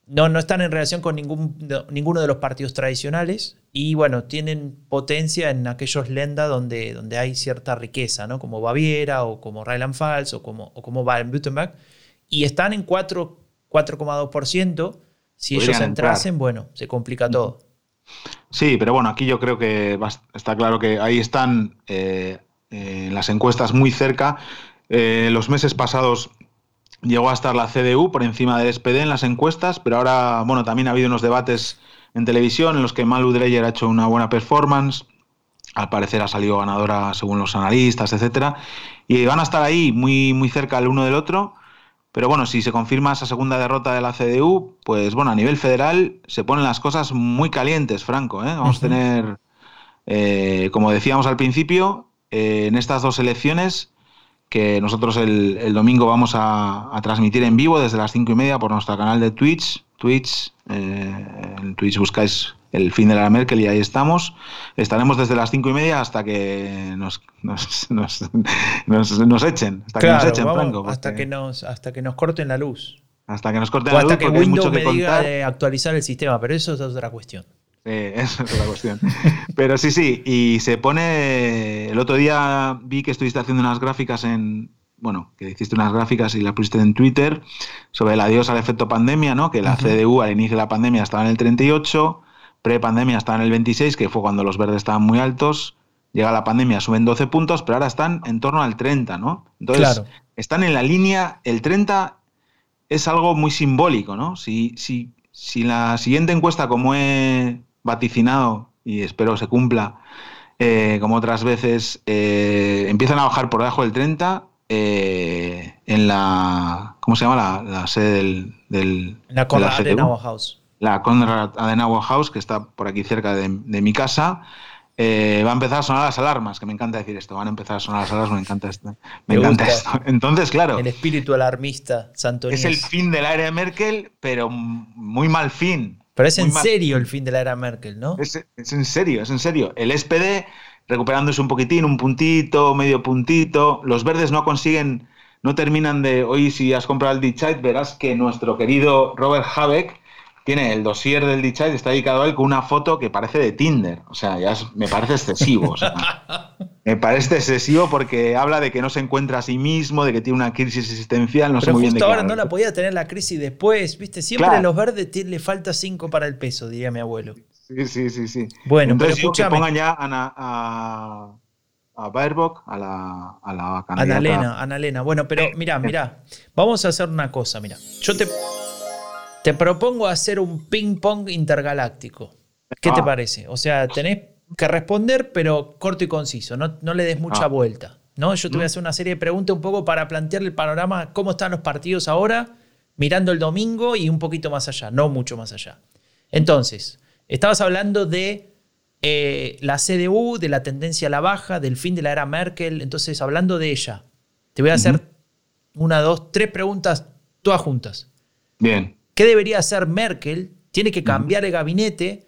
no, no están en relación con ningún, ninguno de los partidos tradicionales y bueno, tienen potencia en aquellos lendas donde, donde hay cierta riqueza, ¿no? como Baviera o como Rheinland-Pfalz o como, o como Baden-Württemberg, y están en 4,2%. Si ellos entrasen, bueno, se complica todo. Sí, pero bueno, aquí yo creo que está claro que ahí están eh, eh, las encuestas muy cerca. Eh, los meses pasados llegó a estar la CDU por encima del SPD en las encuestas, pero ahora, bueno, también ha habido unos debates en televisión en los que Malu Dreyer ha hecho una buena performance. Al parecer ha salido ganadora según los analistas, etcétera. Y van a estar ahí muy, muy cerca el uno del otro. Pero bueno, si se confirma esa segunda derrota de la CDU, pues bueno, a nivel federal se ponen las cosas muy calientes, Franco. ¿eh? Vamos a tener, eh, como decíamos al principio, eh, en estas dos elecciones que nosotros el, domingo vamos a, transmitir en vivo desde las cinco y media por nuestro canal de Twitch. Twitch, eh, en Twitch buscáis el fin de la Merkel y ahí estamos. Estaremos desde las cinco y media hasta que nos, nos, echen. Hasta que nos echen, Franco. Hasta, que nos, hasta que nos corten la luz. Hasta que nos corten la luz. Hasta que Windows me diga de actualizar el sistema, pero eso es otra cuestión. Sí, esa es la cuestión. Pero sí, sí, y se pone. El otro día vi que estuviste haciendo unas gráficas en. Bueno, que hiciste unas gráficas y las pusiste en Twitter sobre el adiós al efecto pandemia, ¿no? Que la CDU al inicio de la pandemia estaba en el 38, pre-pandemia estaba en el 26, que fue cuando los verdes estaban muy altos. Llega la pandemia, suben 12 puntos, pero ahora están en torno al 30, ¿no? Entonces, están en la línea. El 30 es algo muy simbólico, ¿no? Si, si, si la siguiente encuesta, como he vaticinado y espero se cumpla, eh, como otras veces, eh, empiezan a bajar por debajo del 30 eh, en la. ¿Cómo se llama? La, sede del. del la Conrad Adenauer House. La Conrad Adenauer House, que está por aquí cerca de, mi casa. va a empezar a sonar las alarmas, que me encanta decir esto, van a empezar a sonar las alarmas, me encanta esto. Me, encanta esto. Entonces, claro. El espíritu alarmista, Santo Es el fin del área de Merkel, pero muy mal fin. Pero es en serio el fin de la era Merkel, ¿no? Es, en serio, es en serio. El SPD recuperándose un poquitín, un puntito, medio puntito. Los verdes no consiguen, no terminan de. Hoy, si has comprado el Dichite, verás que nuestro querido Robert Habeck tiene el dossier del Dichite, está dedicado a él con una foto que parece de Tinder. O sea, ya me parece excesivo. me parece excesivo porque habla de que no se encuentra a sí mismo, de que tiene una crisis existencial, no sé muy bien de ahora no la podía tener la crisis después, ¿viste? Siempre a los verdes le falta cinco para el peso, diría mi abuelo. Sí, sí, sí, sí. Bueno, Entonces, pero que pongan ya a, a, Baerbock, a la, a la candidata. Ana Ana Elena. Bueno, pero mira, mira, vamos a hacer una cosa, mira. Yo te te propongo hacer un ping-pong intergaláctico. ¿Qué te ah. parece? O sea, tenés que responder, pero corto y conciso. No, no le des mucha ah. vuelta. ¿no? Yo te voy a mm. hacer una serie de preguntas un poco para plantearle el panorama, cómo están los partidos ahora, mirando el domingo y un poquito más allá, no mucho más allá. Entonces, estabas hablando de eh, la CDU, de la tendencia a la baja, del fin de la era Merkel. Entonces, hablando de ella, te voy a hacer una, dos, tres preguntas todas juntas. Bien. ¿Qué debería hacer Merkel? Tiene que cambiar el gabinete.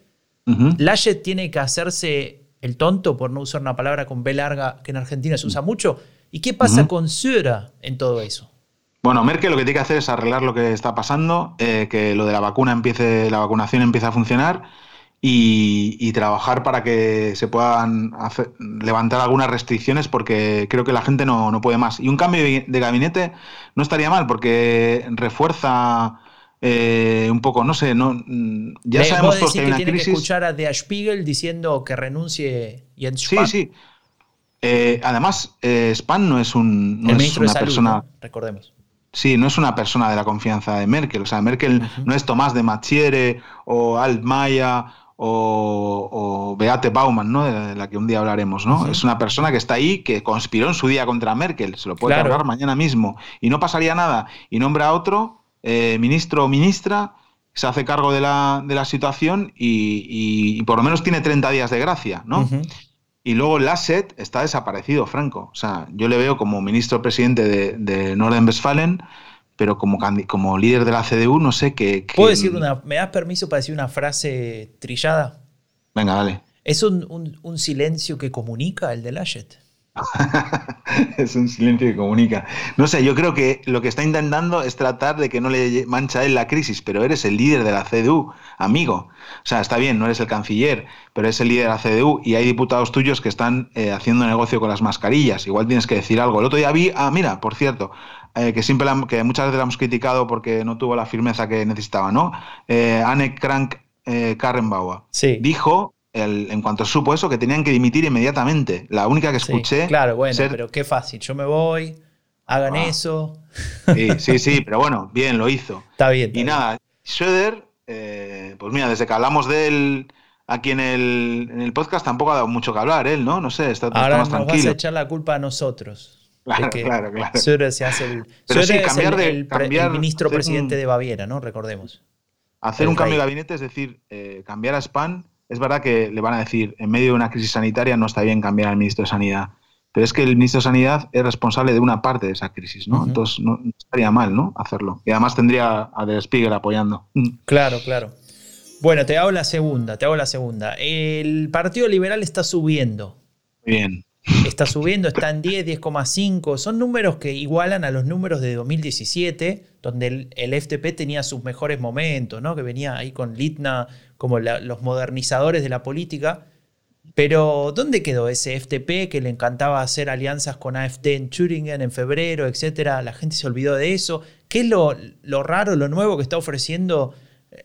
Laschet tiene que hacerse el tonto, por no usar una palabra con B larga que en Argentina se usa mucho. ¿Y qué pasa con Söder en todo eso? Bueno, Merkel lo que tiene que hacer es arreglar lo que está pasando, eh, que lo de la vacuna empiece, la vacunación empiece a funcionar y, trabajar para que se puedan levantar algunas restricciones porque creo que la gente no, no puede más. Y un cambio de gabinete no estaría mal porque refuerza eh, un poco, no sé, no, mm, ya sabemos todos que hay una tiene crisis. que escuchar a Der Spiegel diciendo que renuncie Jens Spahn. Sí, sí. Eh, además, eh, Spahn no es, un, no es una persona. Recordemos. Sí, no es una persona de la confianza de Merkel. O sea, Merkel no es Tomás de Machiere o Altmaier o, o, Beate Baumann, ¿no? De la que un día hablaremos, ¿no? Es una persona que está ahí, que conspiró en su día contra Merkel. Se lo puede cargar mañana mismo. Y no pasaría nada. Y nombra a otro eh, ministro o ministra se hace cargo de la, de la situación y, por lo menos tiene 30 días de gracia, ¿no? Y luego Lasset está desaparecido, Franco. O sea, yo le veo como ministro presidente de, de Norden-Westfalen, pero como, como líder de la CDU no sé qué... ¿Puedo decir una... ¿Me das permiso para decir una frase trillada? Venga, dale. ¿Es un, silencio que comunica el de Laschet? es un silencio que comunica. No sé, yo creo que lo que está intentando es tratar de que no le mancha a él la crisis, pero eres el líder de la CDU, amigo. O sea, está bien, no eres el canciller, pero eres el líder de la CDU y hay diputados tuyos que están eh, haciendo negocio con las mascarillas. Igual tienes que decir algo. El otro día vi, ah, mira, por cierto, eh, que siempre que muchas veces la hemos criticado porque no tuvo la firmeza que necesitaba, ¿no? Eh, Anne Krank Karrenbauer sí. dijo en cuanto supo eso, que tenían que dimitir inmediatamente. La única que escuché. claro, bueno, pero qué fácil. Yo me voy, hagan ah. eso. Sí, sí, sí, pero bueno, bien, lo hizo. Está bien. y nada, Schroeder, eh, pues mira, desde que hablamos de él aquí en el, en el, podcast tampoco ha dado mucho que hablar él, ¿no? No sé, está, Ahora más nos vas a echar la culpa a nosotros. Claro, claro, claro. Se hace el, pero sí, cambiar de, el, cambiar, ministro presidente de Baviera, ¿no? Recordemos. Hacer un cambio de gabinete, es decir, eh, cambiar a Span es verdad que le van a decir, en medio de una crisis sanitaria no está bien cambiar al ministro de Sanidad, pero es que el ministro de Sanidad es responsable de una parte de esa crisis, ¿no? Entonces no, estaría mal, ¿no? Hacerlo. Y además tendría a Der Spiegel apoyando. Claro, claro. Bueno, te hago la segunda, te hago la segunda. El Partido Liberal está subiendo. Bien. Está subiendo, está en 10, 10,5. Son números que igualan a los números de 2017, donde el, el, FTP tenía sus mejores momentos, ¿no? Que venía ahí con Litna como los modernizadores de la política. Pero, ¿dónde quedó ese FTP que le encantaba hacer alianzas con AFD en Thüringen en febrero, etcétera? La gente se olvidó de eso. ¿Qué es lo, raro, lo nuevo que está ofreciendo,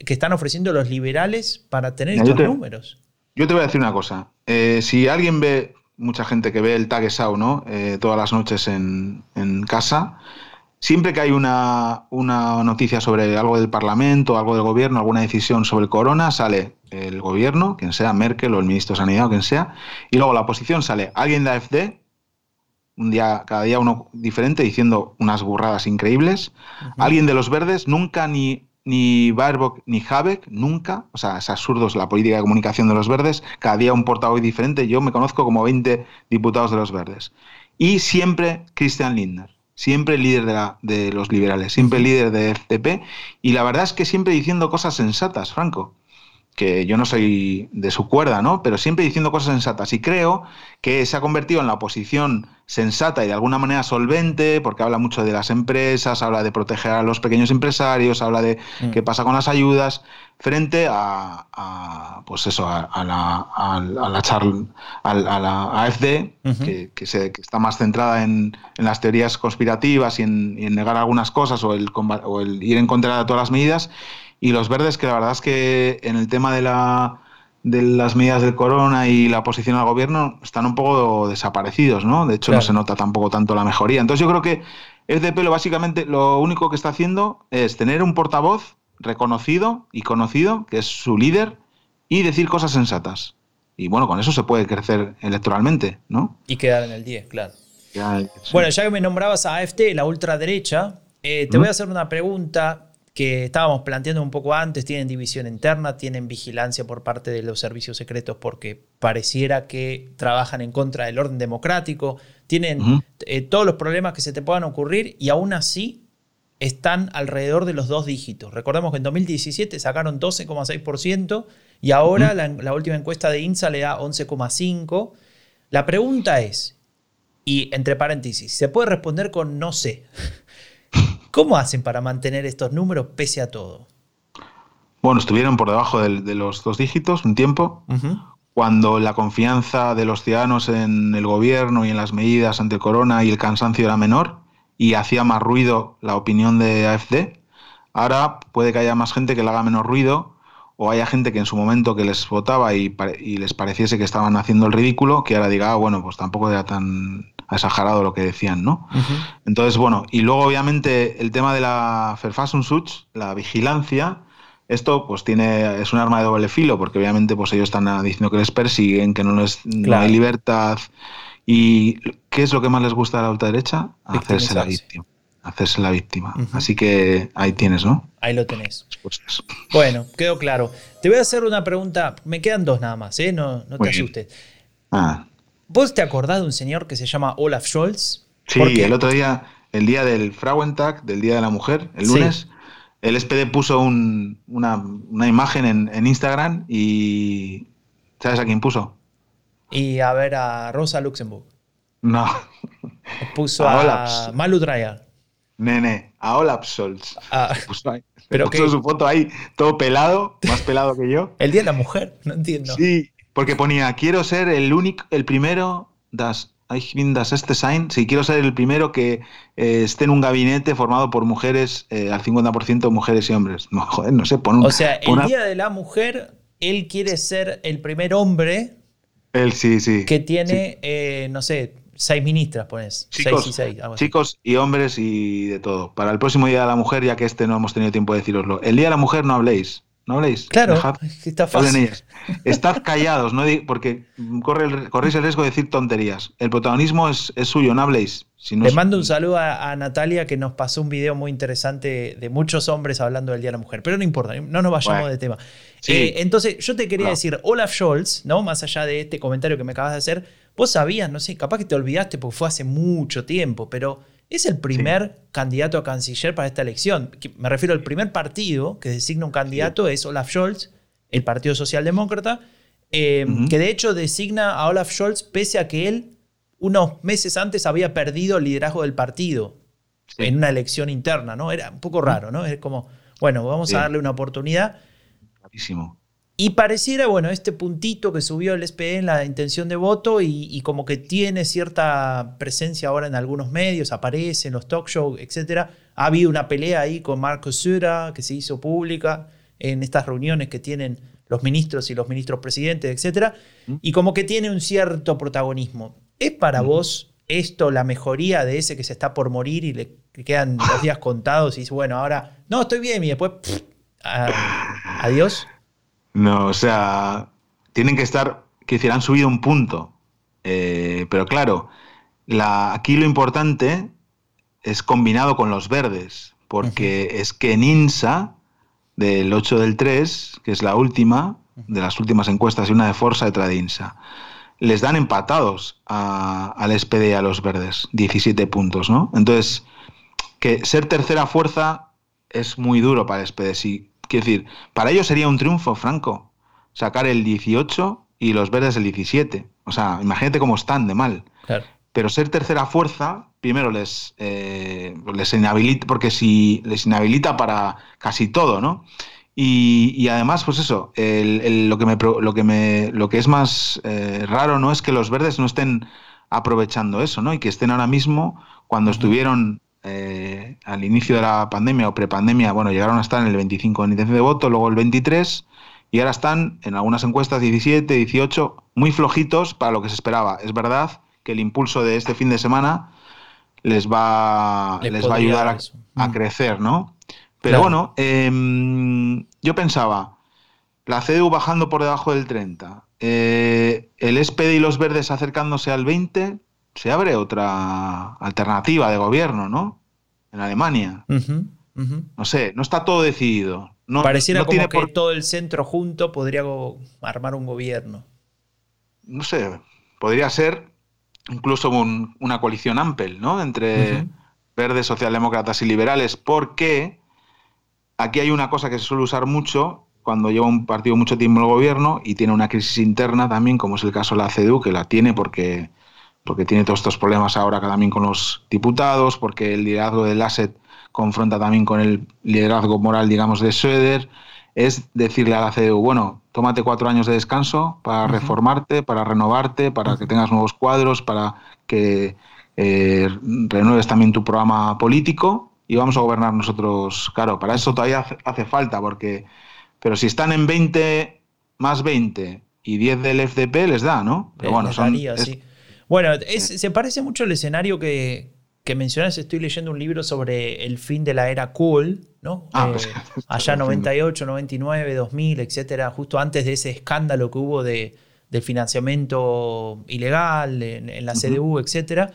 que están ofreciendo los liberales para tener estos números? Yo te voy a decir una cosa. Eh, si alguien ve, mucha gente que ve el Tagesschau, ¿no? Eh, todas las noches en, en casa, Siempre que hay una, noticia sobre algo del Parlamento, algo del gobierno, alguna decisión sobre el corona, sale el gobierno, quien sea, Merkel o el ministro de Sanidad o quien sea, y luego la oposición sale alguien de la AFD, un día, cada día uno diferente, diciendo unas burradas increíbles, alguien de los verdes, nunca ni ni Baerbock ni Habeck, nunca, o sea, es absurdo la política de comunicación de los verdes, cada día un portavoz diferente, yo me conozco como 20 diputados de los verdes. Y siempre Christian Lindner siempre líder de, la, de los liberales, siempre líder de FTP, y la verdad es que siempre diciendo cosas sensatas, Franco que yo no soy de su cuerda, ¿no? Pero siempre diciendo cosas sensatas. Y creo que se ha convertido en la oposición sensata y de alguna manera solvente, porque habla mucho de las empresas, habla de proteger a los pequeños empresarios, habla de mm. qué pasa con las ayudas, frente a, pues eso, a, la, a, la, a la AFD, que, se, está más centrada en, las teorías conspirativas y en, negar algunas cosas o el, o el ir en contra de todas las medidas y los verdes, que la verdad es que en el tema de, la, de las medidas del corona y la oposición al gobierno están un poco desaparecidos, ¿no? De hecho, no se nota tampoco tanto la mejoría. Entonces yo creo que FDP lo básicamente lo único que está haciendo es tener un portavoz reconocido y conocido, que es su líder, y decir cosas sensatas. Y bueno, con eso se puede crecer electoralmente, ¿no? Y quedar en el 10, claro. Bueno, ya que me nombrabas a AFT, la ultraderecha, eh, te voy a hacer una pregunta que estábamos planteando un poco antes, tienen división interna, tienen vigilancia por parte de los servicios secretos porque pareciera que trabajan en contra del orden democrático, tienen eh, todos los problemas que se te puedan ocurrir y aún así están alrededor de los dos dígitos. Recordemos que en 2017 sacaron 12,6% y ahora la, la, última encuesta de INSA le da 11,5%. La pregunta es, y entre paréntesis, se puede responder con no sé. ¿Cómo hacen para mantener estos números pese a todo? Bueno, estuvieron por debajo de, los dos dígitos un tiempo, cuando la confianza de los ciudadanos en el gobierno y en las medidas ante corona y el cansancio era menor y hacía más ruido la opinión de AFD. Ahora puede que haya más gente que le haga menos ruido o haya gente que en su momento que les votaba y, les pareciese que estaban haciendo el ridículo, que ahora diga, ah, bueno, pues tampoco era tan exagerado lo que decían, ¿no? Entonces, bueno, y luego obviamente el tema de la Verfassungsschutz, la vigilancia, esto pues tiene es un arma de doble filo porque obviamente pues ellos están diciendo que les persiguen, que no, les, hay libertad y ¿qué es lo que más les gusta a la ultraderecha? Hacerse la víctima. Hacerse la víctima. Así que ahí tienes, ¿no? Ahí lo tenés. Bueno, quedó claro. Te voy a hacer una pregunta. Me quedan dos nada más, ¿eh? No, no te asustes. Ah. ¿Vos te acordás de un señor que se llama Olaf Scholz? Sí, el otro día, el día del Frauentag, del Día de la Mujer, el lunes, el SPD puso una, imagen en, Instagram y ¿sabes a quién puso? Y a ver a Rosa Luxemburg. No. Puso a, Malu Dreyer. Nene, a Olaf Scholz. Ah, pero puso su foto ahí, todo pelado, más pelado que yo. El Día de la Mujer, no entiendo. Sí, porque ponía, quiero ser el único, el primero, das, este sign, si quiero ser el primero que eh, esté en un gabinete formado por mujeres, eh, al 50% mujeres y hombres. No, joder, no sé, pon un, O sea, el Día de la Mujer, él quiere ser el primer hombre él sí, sí. Que tiene, eh, no sé, seis ministras, pones. Chicos, seis y seis. Chicos y hombres y de todo. Para el próximo Día de la Mujer, ya que este no hemos tenido tiempo de deciroslo. El Día de la Mujer no habléis. No habléis. Claro, está fácil. Estad callados, ¿no? porque corre corréis el riesgo de decir tonterías. El protagonismo es, suyo, no habléis. Le mando un saludo a, Natalia que nos pasó un video muy interesante de muchos hombres hablando del Día de la Mujer. Pero no importa, no nos vayamos de tema. Eh, entonces, yo te quería decir, Olaf Scholz, ¿no? Más allá de este comentario que me acabas de hacer, vos sabías, no sé, capaz que te olvidaste porque fue hace mucho tiempo, pero es el primer candidato a canciller para esta elección. Me refiero al primer partido que designa un candidato, es Olaf Scholz, el Partido Socialdemócrata, eh, que de hecho designa a Olaf Scholz pese a que él unos meses antes había perdido el liderazgo del partido en una elección interna, ¿no? Era un poco raro, ¿no? Es como, bueno, vamos a darle una oportunidad. Y pareciera, bueno, este puntito que subió el SPD en la intención de voto y, como que tiene cierta presencia ahora en algunos medios, aparece en los talk shows, etc. Ha habido una pelea ahí con Marco Sura que se hizo pública en estas reuniones que tienen los ministros y los ministros presidentes, etc. Mm. Y como que tiene un cierto protagonismo. ¿Es para mm. vos esto la mejoría de ese que se está por morir y le quedan los días contados y dice, bueno, ahora, no, estoy bien y después adiós. No, o sea, tienen que estar, que decir, han subido un punto. Eh, pero claro, la, aquí lo importante es combinado con los verdes, porque es que en INSA, del 8 del 3, que es la última, de las últimas encuestas y una de Forza y otra de INSA, les dan empatados al SPD y a los verdes, 17 puntos, ¿no? Entonces, que ser tercera fuerza es muy duro para el SPD. Si Quiero decir, para ellos sería un triunfo, Franco, sacar el 18 y los verdes el 17. O sea, imagínate cómo están de mal. Pero ser tercera fuerza, primero les, eh, les inhabilita, porque si les inhabilita para casi todo, ¿no? Y, además, pues eso, lo, que me, lo, que me, lo que es más eh, raro no es que los verdes no estén aprovechando eso, ¿no? Y que estén ahora mismo, cuando estuvieron eh, al inicio de la pandemia o prepandemia, bueno, llegaron a estar en el 25 en intención de voto, luego el 23 y ahora están en algunas encuestas 17, 18, muy flojitos para lo que se esperaba. Es verdad que el impulso de este fin de semana les va, les va a ayudar a, mm. crecer, ¿no? Pero bueno, em, yo pensaba, la CDU bajando por debajo del 30, eh, el SPD y los verdes acercándose al 20, se abre otra alternativa de gobierno, ¿no? En Alemania. No sé, no está todo decidido. No, Pareciera como que por... todo el centro junto podría armar un gobierno. No sé, podría ser incluso una coalición ampel, ¿no? Entre verdes, socialdemócratas y liberales, porque aquí hay una cosa que se suele usar mucho cuando lleva un partido mucho tiempo en el gobierno y tiene una crisis interna también, como es el caso de la CDU, que la tiene porque porque tiene todos estos problemas ahora también con los diputados, porque el liderazgo del ASET confronta también con el liderazgo moral, digamos, de Schroeder, es decirle a la CDU, bueno, tómate cuatro años de descanso para reformarte, para renovarte, para que tengas nuevos cuadros, para que eh, renueves también tu programa político y vamos a gobernar nosotros. Claro, para eso todavía hace, falta, porque, pero si están en 20 más 20 y 10 del FDP les da, ¿no? Pero bueno, son, bueno, se parece mucho al escenario que, que mencionas. Estoy leyendo un libro sobre el fin de la era cool, ¿no? Ah, pues, eh, allá 98, 99, 2000, etcétera, justo antes de ese escándalo que hubo de, del financiamiento ilegal en, la CDU, etcétera.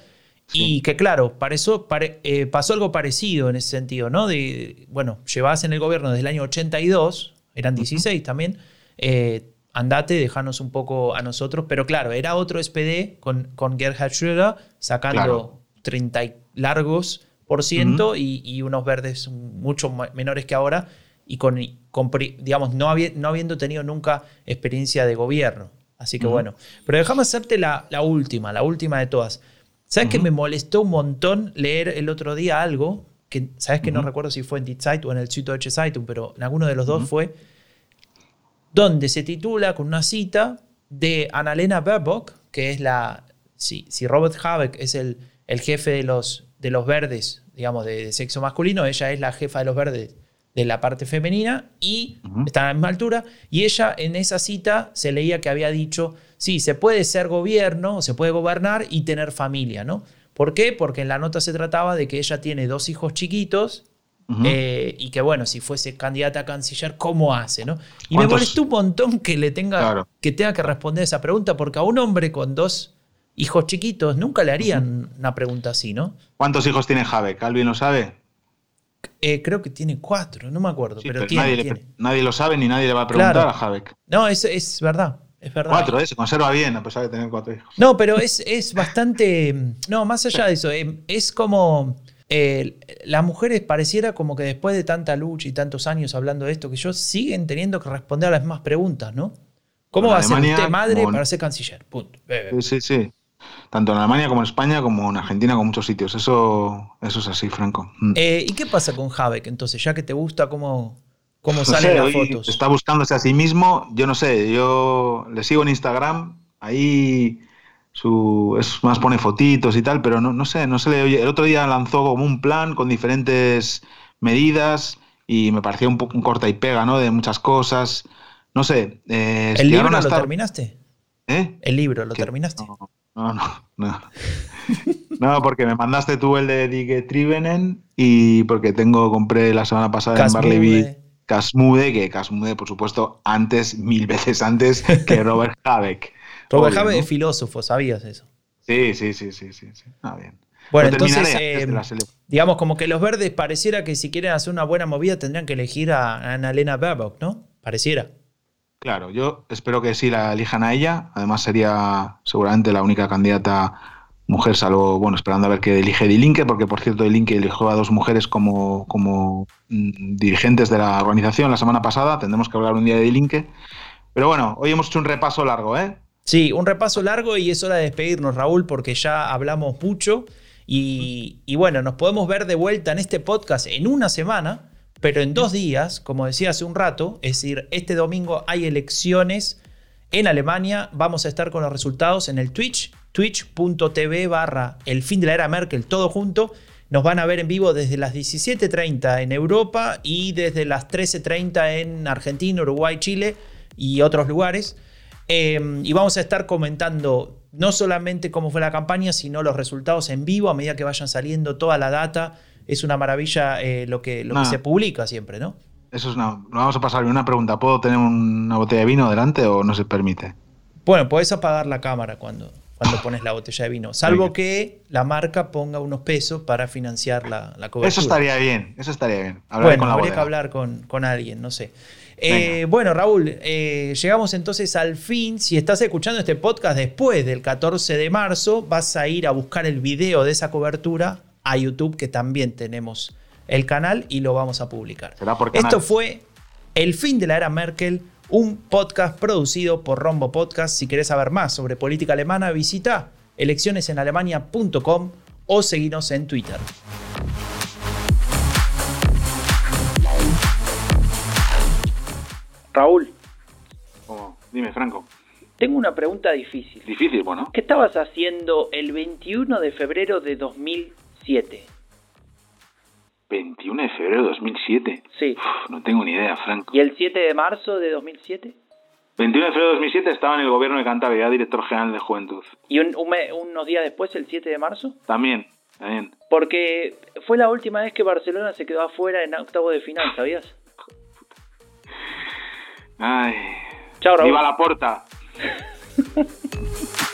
Y que claro, para eso, eh, pasó algo parecido en ese sentido, ¿no? De, bueno, llevabas en el gobierno desde el año 82, eran 16 también, eh, andate, déjanos un poco a nosotros. Pero claro, era otro SPD con, con Gerhard Schröder sacando 30 largos por ciento y, unos verdes mucho menores que ahora y con, digamos, no, no habiendo tenido nunca experiencia de gobierno. Así que bueno, pero déjame hacerte la, última, la última de todas. ¿Sabes que me molestó un montón leer el otro día algo? Que, ¿Sabes que no recuerdo si fue en Die Zeit o en el Süddeutsche Zeitung, pero en alguno de los dos fue, donde se titula con una cita de Annalena Baerbock, que es la. Si, si Robert Habeck es el, el jefe de los, de los verdes, digamos, de, sexo masculino, ella es la jefa de los verdes de la parte femenina y está a la misma altura. Y ella en esa cita se leía que había dicho, sí, se puede ser gobierno, se puede gobernar y tener familia, ¿no? ¿Por qué? Porque en la nota se trataba de que ella tiene dos hijos chiquitos eh, y que bueno, si fuese candidata a canciller, ¿cómo hace? ¿no? Y me molestó un montón que le tenga, que tenga que responder esa pregunta, porque a un hombre con dos hijos chiquitos nunca le harían una pregunta así, ¿no? ¿Cuántos hijos tiene Javier? ¿Alguien lo sabe? Eh, creo que tiene cuatro, no me acuerdo, pero, tiene, nadie, lo sabe ni nadie le va a preguntar a Jabeck. No, es, es verdad. Es verdad. Cuatro, ¿eh? se conserva bien a pesar de tener cuatro hijos. No, pero es, es bastante. No, más allá de eso, eh, es como eh, las mujeres pareciera como que después de tanta lucha y tantos años hablando de esto, que yo siguen teniendo que responder a las mismas preguntas, ¿no? ¿Cómo va a ser usted madre para ser canciller? Punto. Sí, sí, sí. Tanto en Alemania como en España, como en Argentina, con muchos sitios. Eso, eso es así, Franco. Mm. Eh, ¿Y qué pasa con Habeck entonces? Ya que te gusta cómo, cómo salen las fotos. Está buscándose a sí mismo. Yo no sé, yo le sigo en Instagram. Ahí su, es más pone fotitos y tal, pero no, no sé, no se le oye. El otro día lanzó como un plan con diferentes medidas y me parecía un poco un corta y pega, ¿no? De muchas cosas. No sé. Eh, ¿El libro lo terminaste? ¿Eh? ¿El libro lo terminaste? No, no, no. no, porque me mandaste tú el de Digue Trivenen y porque tengo, compré la semana pasada en Barleby Casmude, que Casmude, por supuesto, antes, mil veces antes que Robert Habeck. Robert Jabe es filósofo, ¿sabías eso? Sí, sí, sí, sí, sí. Ah, bien. Bueno, entonces, eh, digamos como que los verdes pareciera que si quieren hacer una buena movida tendrían que elegir a Annalena Baerbock, ¿no? Pareciera. Claro, yo espero que sí la elijan a ella. Además sería seguramente la única candidata mujer, salvo, bueno, esperando a ver qué elige Dilinque, porque por cierto Dilinque eligió a dos mujeres como, como mm, dirigentes de la organización la semana pasada. Tendremos que hablar un día de Dilinque. Pero bueno, hoy hemos hecho un repaso largo, ¿eh? Sí, un repaso largo y es hora de despedirnos, Raúl, porque ya hablamos mucho. Y, bueno, nos podemos ver de vuelta en este podcast en una semana, pero en dos días, como decía hace un rato, es decir, este domingo hay elecciones en Alemania. Vamos a estar con los resultados en el Twitch, twitch.tv barra el fin de la era Merkel, todo junto. Nos van a ver en vivo desde las 17.30 en Europa y desde las 13.30 en Argentina, Uruguay, Chile y otros lugares. Em, y vamos a estar comentando no solamente cómo fue la campaña, sino los resultados en vivo a medida que vayan saliendo toda la data. Es una maravilla eh, lo, que, lo que se publica siempre, ¿no? Eso es una. Vamos a pasar una pregunta. ¿Puedo tener una botella de vino delante o no se permite? Bueno, puedes apagar la cámara cuando, cuando pones la botella de vino, salvo que la marca ponga unos pesos para financiar la, la cobertura. Eso estaría bien, eso estaría bien. bueno, habría que hablar con, con alguien, no sé. Eh, bueno, Raúl, eh, llegamos entonces al fin. Si estás escuchando este podcast después del 14 de marzo, vas a ir a buscar el video de esa cobertura a YouTube, que también tenemos el canal y lo vamos a publicar. Esto fue El fin de la era Merkel, un podcast producido por Rombo Podcast. Si querés saber más sobre política alemana, visita eleccionesenalemania.com o seguinos en Twitter. Raúl. Oh, dime, Franco. Tengo una pregunta difícil. Difícil, bueno. ¿Qué estabas haciendo el 21 de febrero de 2007? 21 de febrero de 2007. Sí. no tengo ni idea, Franco. ¿Y el 7 de marzo de 2007? 21 de febrero de 2007 estaba en el gobierno de Cantabria, director general de Juventud. ¿Y unos días después, el 7 de marzo? También, también. Porque fue la última vez que Barcelona se quedó afuera en octavo de final, ¿sabías? Ay. Chao, Raúl. ¡Viva la porta!